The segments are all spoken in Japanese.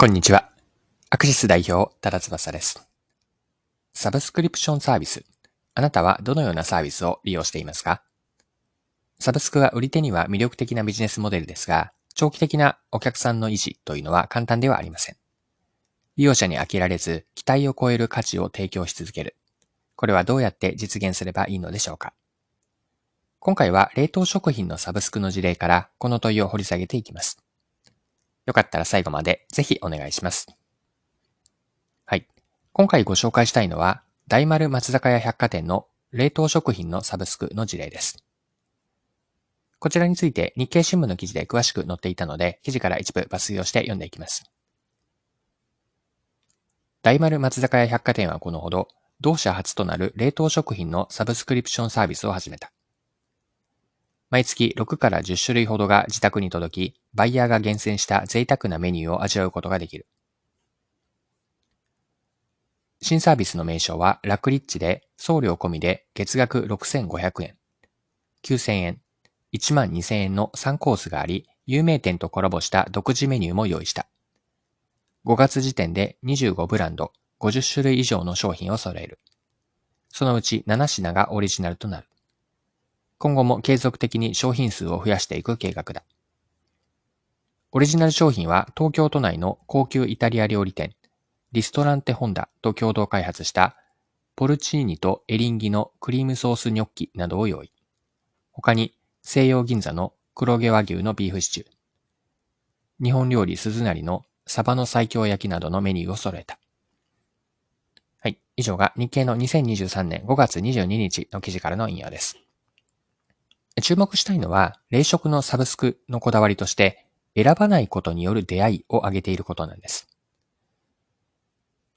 こんにちは。アクシス代表、多田翼です。サブスクリプションサービス。あなたはどのようなサービスを利用していますか？サブスクは売り手には魅力的なビジネスモデルですが、長期的なお客さんの維持というのは簡単ではありません。利用者に飽きられず、期待を超える価値を提供し続ける。これはどうやって実現すればいいのでしょうか？今回は冷凍食品のサブスクの事例からこの問いを掘り下げていきます。よかったら最後までぜひお願いします。はい。今回ご紹介したいのは、大丸松坂屋百貨店の冷凍食品のサブスクの事例です。こちらについて日経新聞の記事で詳しく載っていたので、記事から一部抜粋をして読んでいきます。大丸松坂屋百貨店はこのほど、同社初となる冷凍食品のサブスクリプションサービスを始めた。毎月6から10種類ほどが自宅に届き、バイヤーが厳選した贅沢なメニューを味わうことができる。新サービスの名称はラクリッチで送料込みで月額6500円、9000円、12000円の3コースがあり、有名店とコラボした独自メニューも用意した。5月時点で25ブランド、50種類以上の商品を揃える。そのうち7品がオリジナルとなる。今後も継続的に商品数を増やしていく計画だ。オリジナル商品は東京都内の高級イタリア料理店、リストランテホンダと共同開発したポルチーニとエリンギのクリームソースニョッキなどを用意。他に西洋銀座の黒毛和牛のビーフシチュー、日本料理鈴なりのサバの最強焼きなどのメニューを揃えた。はい。以上が日経の2023年5月22日の記事からの引用です。注目したいのは、冷食のサブスクのこだわりとして、選ばないことによる出会いを挙げていることなんです。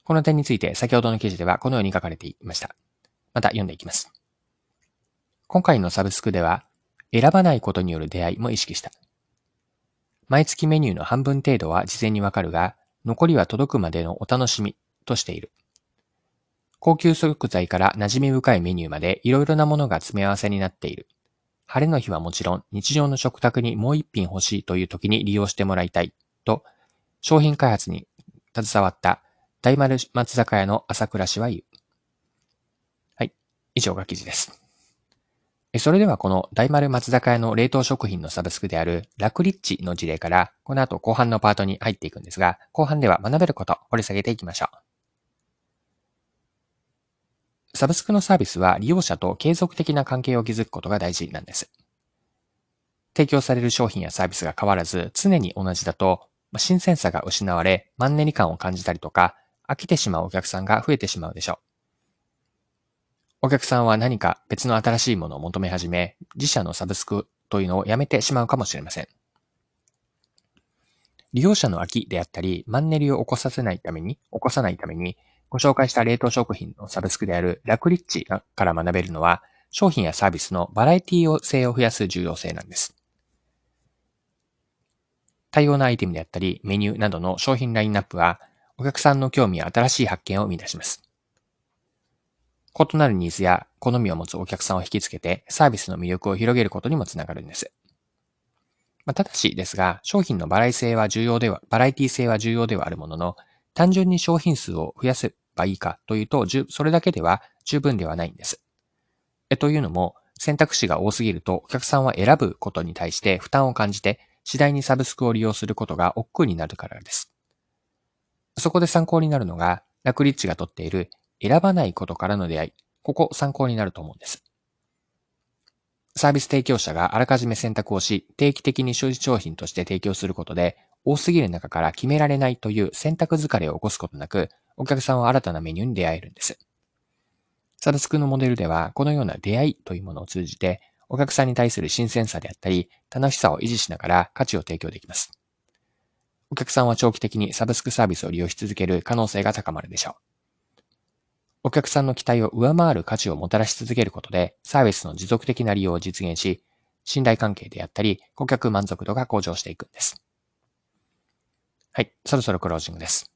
この点について先ほどの記事ではこのように書かれていました。また読んでいきます。今回のサブスクでは、選ばないことによる出会いも意識した。毎月メニューの半分程度は事前にわかるが、残りは届くまでのお楽しみとしている。高級食材から馴染み深いメニューまでいろいろなものが詰め合わせになっている。晴れの日はもちろん日常の食卓にもう一品欲しいという時に利用してもらいたいと、商品開発に携わった大丸松坂屋の朝倉氏は言う。はい。以上が記事です。それではこの大丸松坂屋の冷凍食品のサブスクであるラクリッチの事例から、この後後半のパートに入っていくんですが、後半では学べること掘り下げていきましょう。サブスクのサービスは利用者と継続的な関係を築くことが大事なんです。提供される商品やサービスが変わらず常に同じだと、新鮮さが失われ、マンネリ感を感じたりとか、飽きてしまうお客さんが増えてしまうでしょう。お客さんは何か別の新しいものを求め始め、自社のサブスクというのをやめてしまうかもしれません。利用者の飽きであったり、マンネリを起こさせないために、起こさないために、ご紹介した冷凍食品のサブスクであるラクリッチから学べるのは、商品やサービスのバラエティ性を増やす重要性なんです。多様なアイテムであったり、メニューなどの商品ラインナップは、お客さんの興味や新しい発見を生み出します。異なるニーズや好みを持つお客さんを引きつけて、サービスの魅力を広げることにもつながるんです。まあ、ただしですが、商品のバラエティ性は重要では、バラエティ性は重要ではあるものの、単純に商品数を増やせばいいかというと、それだけでは十分ではないんです。えというのも、選択肢が多すぎるとお客さんは選ぶことに対して負担を感じて、次第にサブスクを利用することが億劫になるからです。そこで参考になるのが、ラクリッチが取っている選ばないことからの出会い。ここ参考になると思うんです。サービス提供者があらかじめ選択をし、定期的に所持商品として提供することで、多すぎる中から決められないという選択疲れを起こすことなく、お客さんは新たなメニューに出会えるんです。サブスクのモデルでは、このような出会いというものを通じて、お客さんに対する新鮮さであったり、楽しさを維持しながら価値を提供できます。お客さんは長期的にサブスクサービスを利用し続ける可能性が高まるでしょう。お客さんの期待を上回る価値をもたらし続けることで、サービスの持続的な利用を実現し、信頼関係であったり、顧客満足度が向上していくんです。はい、そろそろクロージングです。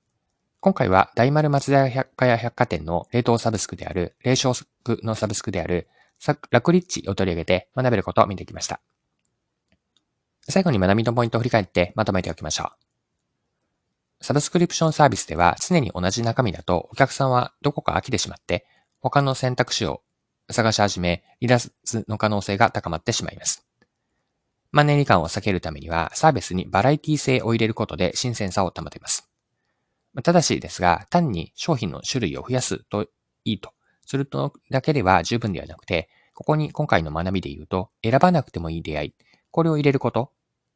今回は大丸松田百貨屋百貨店の冷凍サブスクである、冷食のサブスクである、ラクリッチを取り上げて学べることを見てきました。最後に学びのポイントを振り返ってまとめておきましょう。サブスクリプションサービスでは常に同じ中身だとお客さんはどこか飽きてしまって他の選択肢を探し始め離脱の可能性が高まってしまいます。マネリ感を避けるためにはサービスにバラエティ性を入れることで新鮮さを保てます。ただしですが、単に商品の種類を増やすといいとするとだけでは十分ではなくて、ここに今回の学びで言うと、選ばなくてもいい出会い、これを入れること、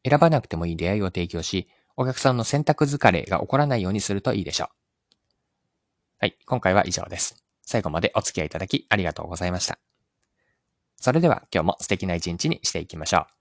選ばなくてもいい出会いを提供し、お客さんの選択疲れが起こらないようにするといいでしょう。はい、今回は以上です。最後までお付き合いいただきありがとうございました。それでは今日も素敵な一日にしていきましょう。